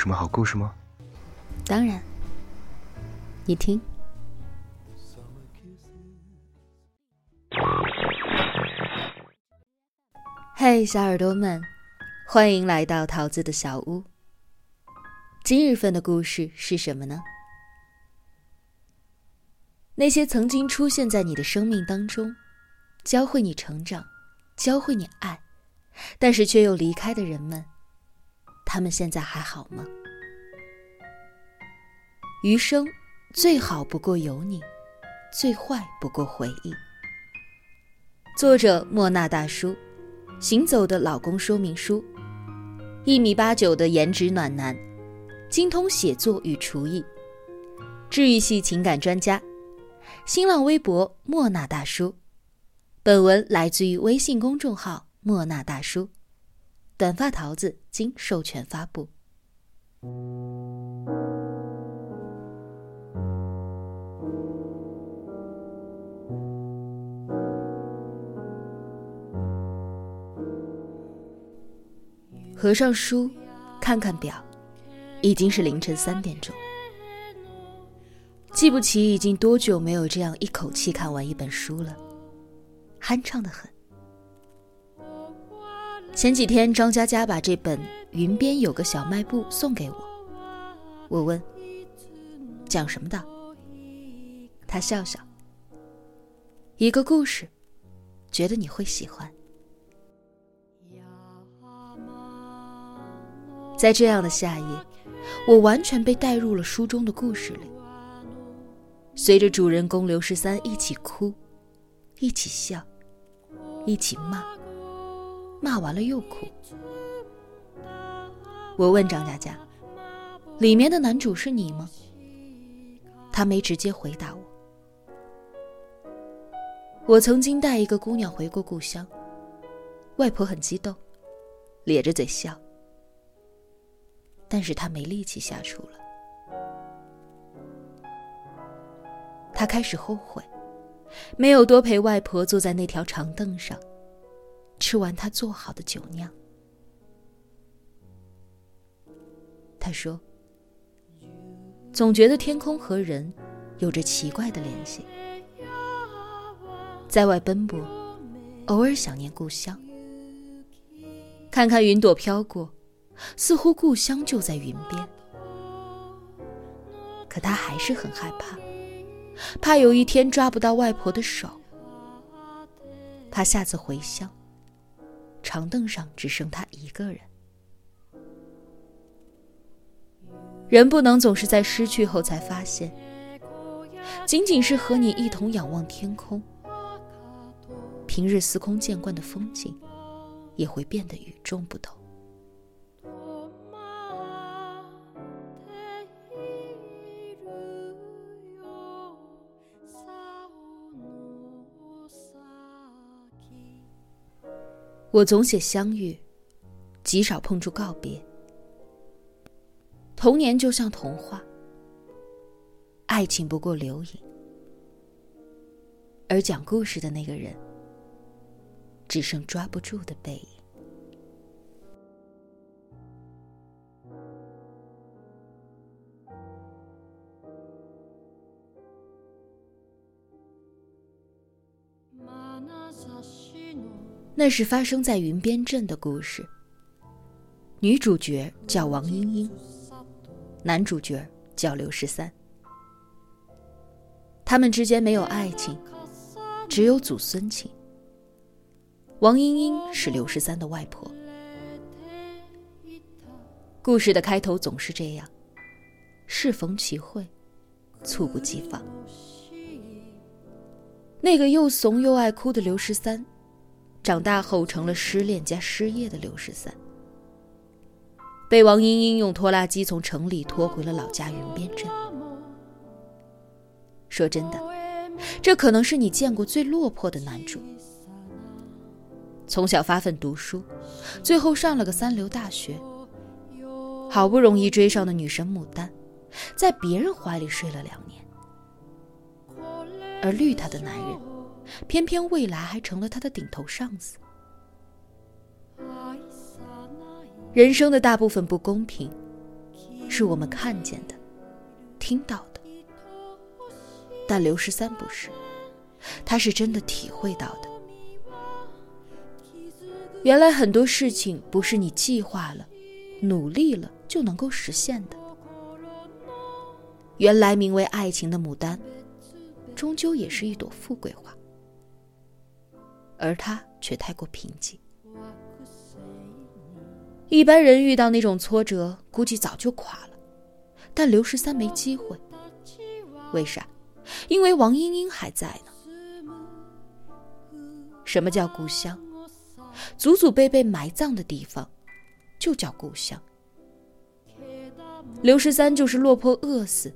什么好故事吗？当然，你听。嘿，小耳朵们，欢迎来到桃子的小屋。今日份的故事是什么呢？那些曾经出现在你的生命当中，教会你成长，教会你爱，但是却又离开的人们，他们现在还好吗？余生最好不过有你，最坏不过回忆。作者莫那大叔。行走的老公说明书，一米八九的颜值暖男，精通写作与厨艺，治愈系情感专家，新浪微博莫那大叔。本文来自于微信公众号莫那大叔，短发桃子经授权发布。合上书，看看表，已经是凌晨三点钟。记不起已经多久没有这样一口气看完一本书了，酣畅的很。前几天张佳佳把这本《云边有个小卖部》送给我，我问：“讲什么的？”他笑笑：“一个故事，觉得你会喜欢。”在这样的夏夜，我完全被带入了书中的故事里，随着主人公刘十三一起哭，一起笑，一起骂，骂完了又哭。我问张佳佳：“里面的男主是你吗？”他没直接回答我。我曾经带一个姑娘回过故乡，外婆很激动，咧着嘴笑。但是他没力气下厨了，他开始后悔，没有多陪外婆坐在那条长凳上，吃完他做好的酒酿。他说：“总觉得天空和人有着奇怪的联系，在外奔波，偶尔想念故乡，看看云朵飘过。”似乎故乡就在云边，可他还是很害怕，怕有一天抓不到外婆的手，怕下次回乡，长凳上只剩他一个人。人不能总是在失去后才发现，仅仅是和你一同仰望天空，平日司空见惯的风景，也会变得与众不同。我总写相遇，极少碰触告别。童年就像童话，爱情不过留影，而讲故事的那个人，只剩抓不住的背影。那是发生在云边镇的故事。女主角叫王莺莺，男主角叫刘十三。他们之间没有爱情，只有祖孙情。王莺莺是刘十三的外婆。故事的开头总是这样：适逢其会，猝不及防。那个又怂又爱哭的刘十三。长大后成了失恋加失业的刘十三，被王英英用拖拉机从城里拖回了老家云边镇。说真的，这可能是你见过最落魄的男主。从小发奋读书，最后上了个三流大学，好不容易追上的女神牡丹，在别人怀里睡了两年，而绿他的男人。偏偏未来还成了他的顶头上司。人生的大部分不公平，是我们看见的、听到的，但刘十三不是，他是真的体会到的。原来很多事情不是你计划了、努力了就能够实现的。原来名为爱情的牡丹，终究也是一朵富贵花，而他却太过平静。一般人遇到那种挫折，估计早就垮了，但刘十三没机会。为啥？因为王莺莺还在呢。什么叫故乡？祖祖辈辈埋葬的地方，就叫故乡。刘十三就是落魄饿死，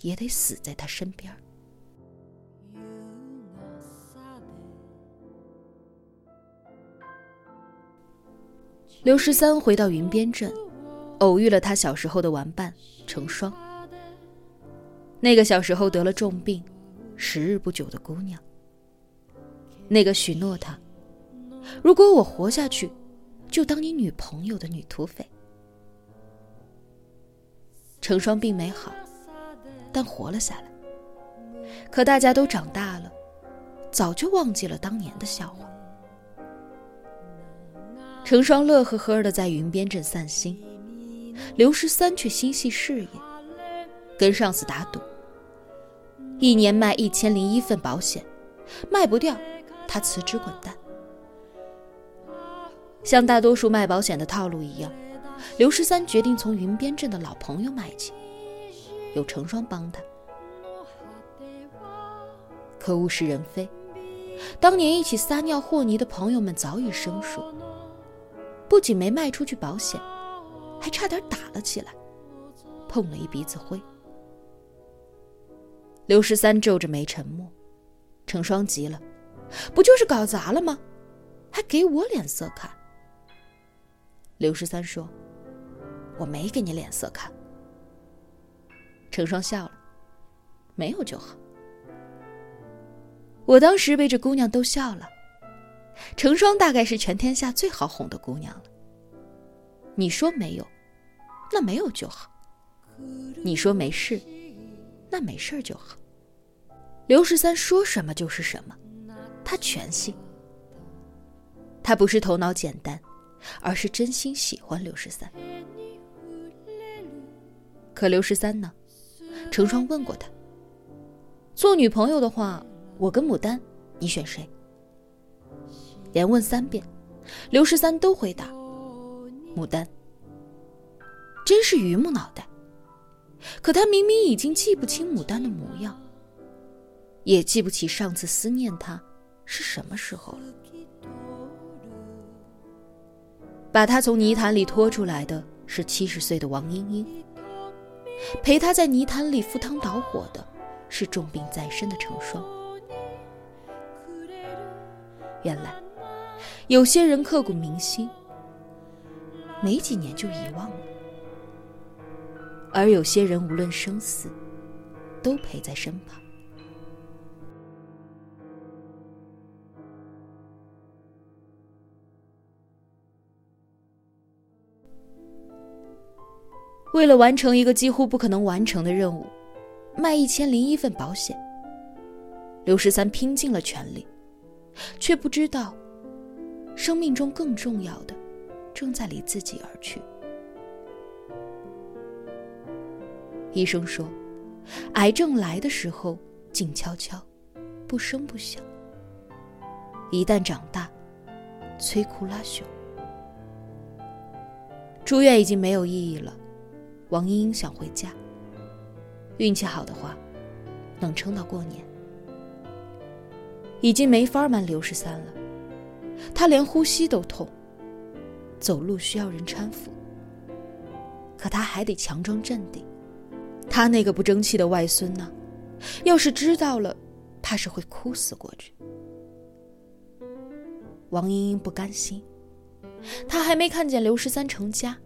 也得死在他身边。刘十三回到云边镇，偶遇了他小时候的玩伴成双。那个小时候得了重病、时日不久的姑娘。那个许诺他，如果我活下去，就当你女朋友的女土匪。成双并没好，但活了下来。可大家都长大了，早就忘记了当年的笑话。成双乐呵呵的在云边镇散心，刘十三却心系事业，跟上司打赌，一年卖一千零一份保险，卖不掉，他辞职滚蛋。像大多数卖保险的套路一样，刘十三决定从云边镇的老朋友买起，有成双帮他。可物是人非，当年一起撒尿和泥的朋友们早已生疏。不仅没卖出去保险，还差点打了起来，碰了一鼻子灰。刘十三皱着眉沉默，成双急了：“不就是搞砸了吗？还给我脸色看？”刘十三说：“我没给你脸色看。”成双笑了：“没有就好。”我当时被这姑娘逗笑了。成双大概是全天下最好哄的姑娘了。你说没有，那没有就好；你说没事，那没事就好。刘十三说什么就是什么，他全信。他不是头脑简单，而是真心喜欢刘十三。可刘十三呢？成双问过他，做女朋友的话，我跟牡丹，你选谁？连问三遍，刘十三都回答：“牡丹。”真是榆木脑袋。可他明明已经记不清牡丹的模样，也记不起上次思念她是什么时候了。把他从泥潭里拖出来的是七十岁的王英英，陪他在泥潭里赴汤蹈火的是重病在身的成双。原来。有些人刻骨铭心，没几年就遗忘了；而有些人无论生死，都陪在身旁。为了完成一个几乎不可能完成的任务，卖一千零一份保险，刘十三拼尽了全力，却不知道。生命中更重要的，正在离自己而去。医生说，癌症来的时候静悄悄，不声不响；一旦长大，摧枯拉朽。住院已经没有意义了，王英英想回家。运气好的话，能撑到过年。已经没法瞒刘十三了。他连呼吸都痛，走路需要人搀扶。可他还得强装镇定。他那个不争气的外孙呢？要是知道了，怕是会哭死过去。王英英不甘心，她还没看见刘十三成家。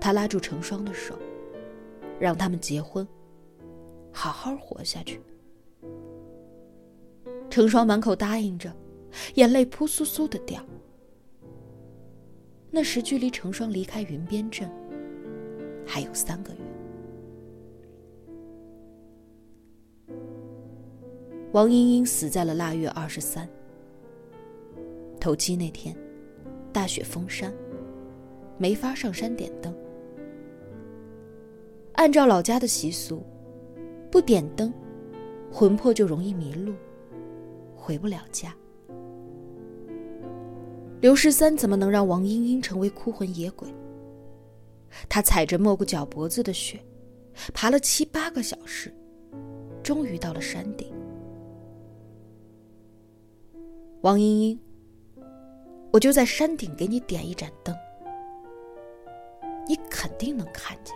他拉住成双的手，让他们结婚，好好活下去。成双满口答应着。眼泪扑簌簌的掉。那时距离成双离开云边镇，还有三个月。王英英死在了腊月二十三。头七那天，大雪封山，没法上山点灯。按照老家的习俗，不点灯，魂魄就容易迷路，回不了家。刘十三怎么能让王英英成为哭魂野鬼？他踩着没过脚脖子的雪，爬了七八个小时，终于到了山顶。王英英，我就在山顶给你点一盏灯，你肯定能看见。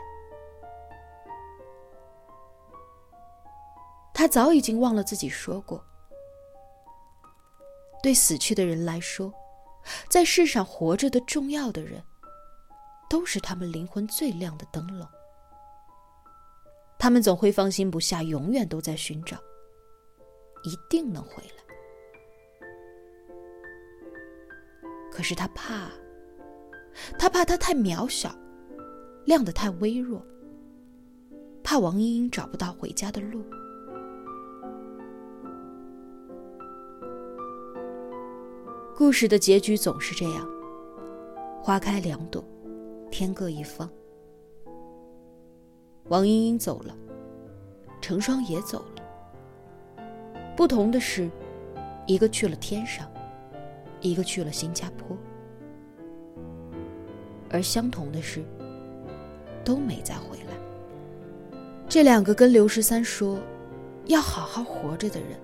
他早已经忘了自己说过，对死去的人来说。在世上活着的重要的人，都是他们灵魂最亮的灯笼。他们总会放心不下，永远都在寻找，一定能回来。可是他怕，他怕他太渺小，亮得太微弱，怕王英英找不到回家的路。故事的结局总是这样：花开两朵，天各一方。王莺莺走了，成双也走了。不同的是，一个去了天上，一个去了新加坡。而相同的是，都没再回来。这两个跟刘十三说要好好活着的人，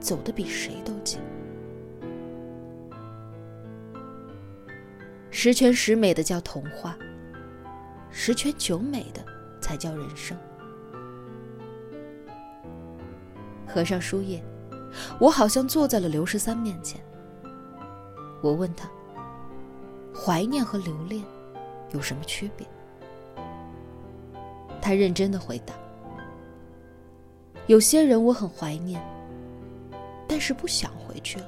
走得比谁都近。十全十美的叫童话，十全九美的才叫人生。合上书页，我好像坐在了刘十三面前。我问他：怀念和留恋有什么区别？他认真的回答：有些人我很怀念，但是不想回去了；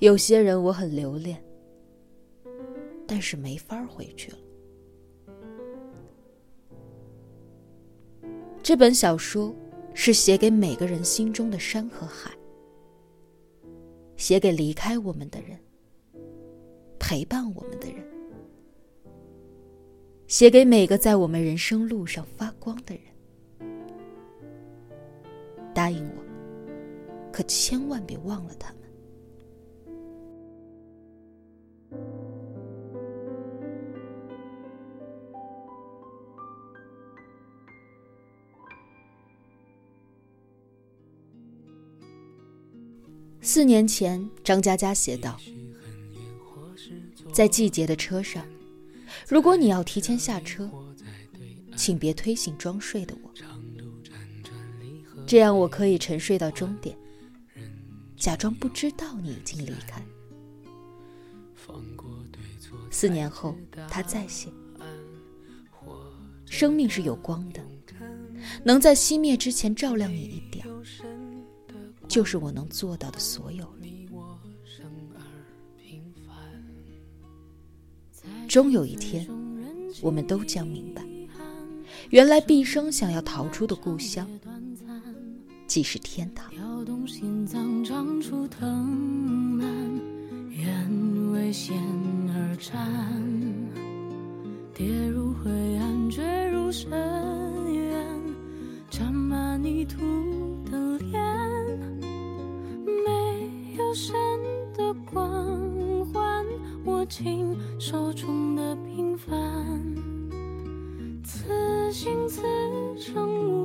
有些人我很留恋。但是没法回去了。这本小说是写给每个人心中的山和海，写给离开我们的人，陪伴我们的人，写给每个在我们人生路上发光的人。答应我，可千万别忘了他们。四年前，张嘉佳写道：“在季节的车上，如果你要提前下车，请别推醒装睡的我，这样我可以沉睡到终点，假装不知道你已经离开。”四年后，他再写：“生命是有光的，能在熄灭之前照亮你一点。”就是我能做到的所有了。终有一天，我们都将明白，原来毕生想要逃出的故乡，即是天堂。跌入灰暗，坠入深手中的平凡，此心此生无，